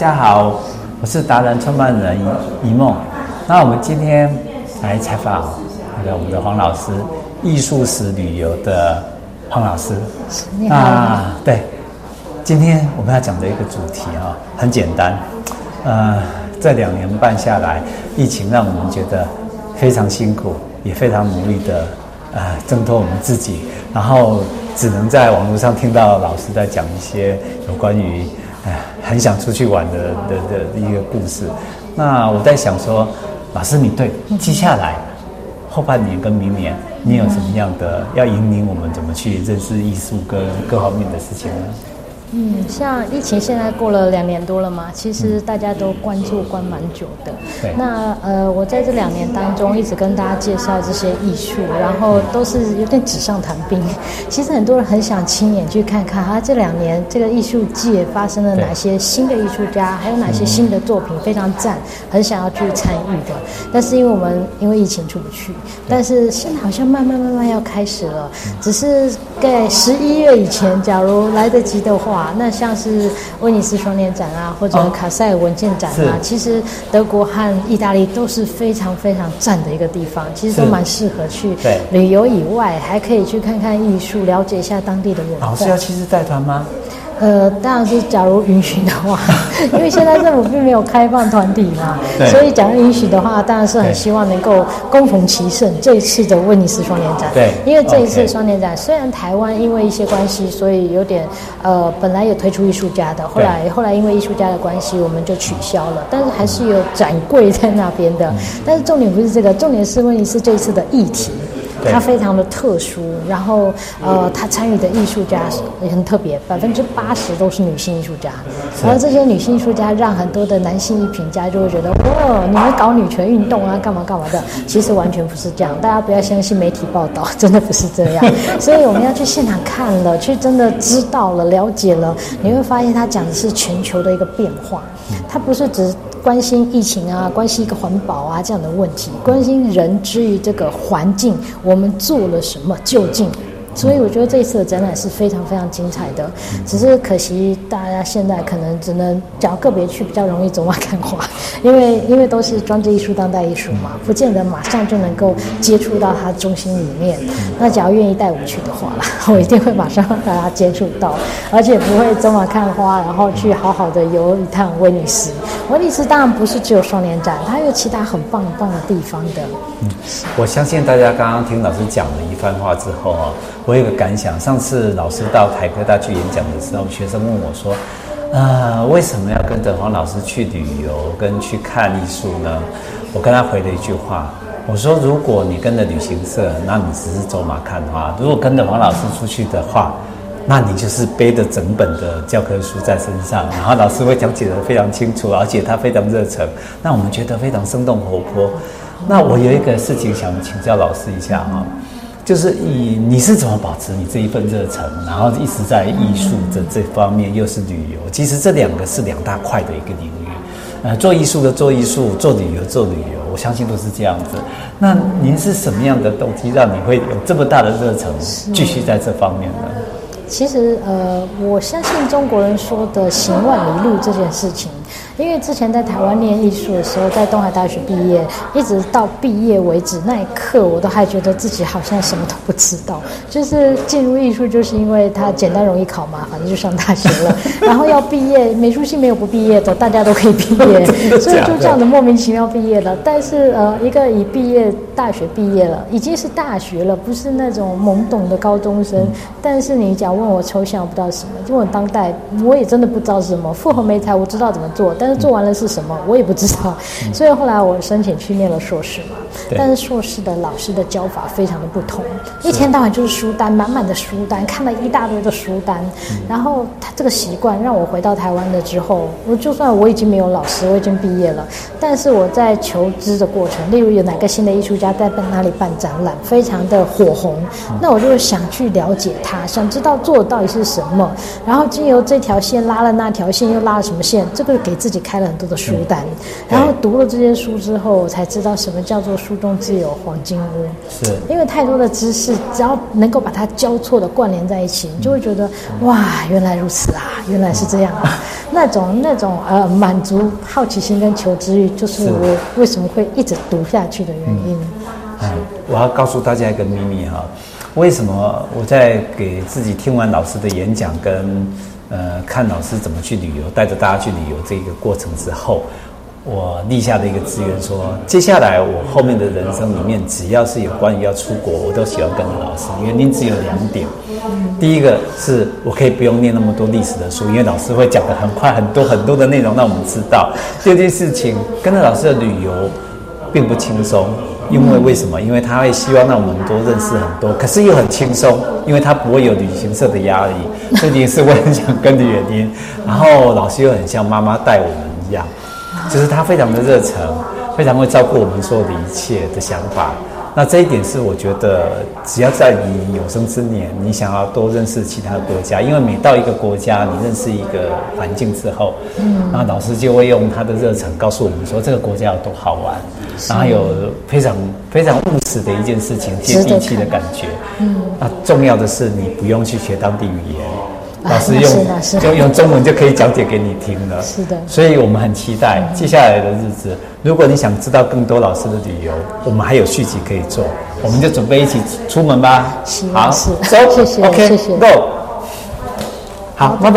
家好，我是达人创办人一梦。那我们今天来采访那个我们的黄老师，艺术史旅游的黄老师。你好。啊，对，今天我们要讲的一个主题啊，很简单。呃，这两年半下来，疫情让我们觉得非常辛苦，也非常努力的呃挣脱我们自己，然后只能在网络上听到老师在讲一些有关于。哎，很想出去玩的的的，的一个故事。那我在想说，老师，你对接下来后半年跟明年，你有什么样的要引领我们怎么去认识艺术跟各方面的事情呢？嗯，像疫情现在过了两年多了嘛，其实大家都关注关蛮久的。对。那呃，我在这两年当中一直跟大家介绍这些艺术，然后都是有点纸上谈兵。其实很多人很想亲眼去看看啊，这两年这个艺术界发生了哪些新的艺术家，还有哪些新的作品非常赞，很想要去参与的。但是因为我们因为疫情出不去，但是现在好像慢慢慢慢要开始了，只是在十一月以前，假如来得及的话。那像是威尼斯双年展啊，或者卡塞尔文件展啊，其实德国和意大利都是非常非常赞的一个地方，其实都蛮适合去旅游以外，还可以去看看艺术，了解一下当地的文化。老师要亲自带团吗？呃，当然是假如允许的话，因为现在政府并没有开放团体嘛，所以假如允许的话，当然是很希望能够共同齐胜这一次的威尼斯双年展。对，因为这一次双年展虽然台湾因为一些关系，所以有点呃，本来有推出艺术家的，后来后来因为艺术家的关系，我们就取消了，但是还是有展柜在那边的。但是重点不是这个，重点是威尼斯这一次的议题。他非常的特殊，然后呃，他参与的艺术家也很特别，百分之八十都是女性艺术家，然后这些女性艺术家让很多的男性艺评家就会觉得，哦，你们搞女权运动啊，干嘛干嘛的，其实完全不是这样，大家不要相信媒体报道，真的不是这样，所以我们要去现场看了，去真的知道了、了解了，你会发现他讲的是全球的一个变化，他不是只。关心疫情啊，关心一个环保啊这样的问题，关心人之于这个环境，我们做了什么？究竟？所以我觉得这一次的展览是非常非常精彩的，只是可惜大家现在可能只能讲个别去比较容易走马看花，因为因为都是装置艺术、当代艺术嘛，不见得马上就能够接触到它中心里面。那假如愿意带我去的话啦，我一定会马上让大家接触到，而且不会走马看花，然后去好好的游一趟威尼斯。威尼斯当然不是只有双年展，它有其他很棒很棒的地方的。嗯，我相信大家刚刚听老师讲了一番话之后啊。我有个感想，上次老师到台科大去演讲的时候，学生问我说：“呃，为什么要跟着黄老师去旅游跟去看艺术呢？”我跟他回了一句话，我说：“如果你跟着旅行社，那你只是走马看花；如果跟着黄老师出去的话，那你就是背着整本的教科书在身上，然后老师会讲解得非常清楚，而且他非常热忱，那我们觉得非常生动活泼。那我有一个事情想请教老师一下哈。”就是以你是怎么保持你这一份热忱，然后一直在艺术的这方面，又是旅游，其实这两个是两大块的一个领域。呃，做艺术的做艺术，做旅游做旅游，我相信都是这样子。那您是什么样的动机让你会有这么大的热忱，继续在这方面呢？其实，呃，我相信中国人说的“行万里路”这件事情。因为之前在台湾念艺术的时候，在东海大学毕业，一直到毕业为止那一刻，我都还觉得自己好像什么都不知道。就是进入艺术，就是因为它简单容易考嘛，反正就上大学了。然后要毕业，美术系没有不毕业的，大家都可以毕业，所以就这样的莫名其妙毕业了。但是呃，一个已毕业大学毕业了，已经是大学了，不是那种懵懂的高中生。但是你讲问我抽象，我不知道什么；就问当代，我也真的不知道是什么。复合媒材，我知道怎么做，但是做完了是什么，我也不知道，所以后来我申请去念了硕士嘛。但是硕士的老师的教法非常的不同，一天到晚就是书单，满满的书单，看了一大堆的书单。然后他这个习惯让我回到台湾了之后，我就算我已经没有老师，我已经毕业了，但是我在求知的过程，例如有哪个新的艺术家在哪里办展览，非常的火红，那我就想去了解他，想知道做的到底是什么，然后经由这条线拉了那条线，又拉了什么线，这个给给自己开了很多的书单，嗯、然后读了这些书之后，我才知道什么叫做书中自有黄金屋。是，因为太多的知识，只要能够把它交错的关联在一起，你就会觉得、嗯、哇，原来如此啊，原来是这样啊，那种那种呃满足好奇心跟求知欲，就是我为什么会一直读下去的原因。嗯，我要告诉大家一个秘密哈，为什么我在给自己听完老师的演讲跟呃看老师怎么去旅游，带着大家去旅游这个过程之后，我立下的一个志愿说，接下来我后面的人生里面，只要是有关于要出国，我都喜欢跟着老师。原因只有两点，第一个是我可以不用念那么多历史的书，因为老师会讲得很快，很多很多的内容让我们知道。第二件事情，跟着老师的旅游并不轻松。因为为什么？因为他会希望让我们多认识很多，可是又很轻松，因为他不会有旅行社的压力，这也是我很想跟的原因。然后老师又很像妈妈带我们一样，就是他非常的热诚，非常会照顾我们所有的一切的想法。那这一点是我觉得，只要在你有生之年，你想要多认识其他的国家，因为每到一个国家，你认识一个环境之后，嗯，那老师就会用他的热忱告诉我们说，这个国家有多好玩，然后有非常非常务实的一件事情，接地气的感觉，嗯，那重要的是你不用去学当地语言。老师用用用中文就可以讲解给你听了，是的，所以我们很期待接下来的日子。如果你想知道更多老师的旅游，我们还有续集可以做，我们就准备一起出门吧。好，走，谢谢，OK，Go，好，拜拜。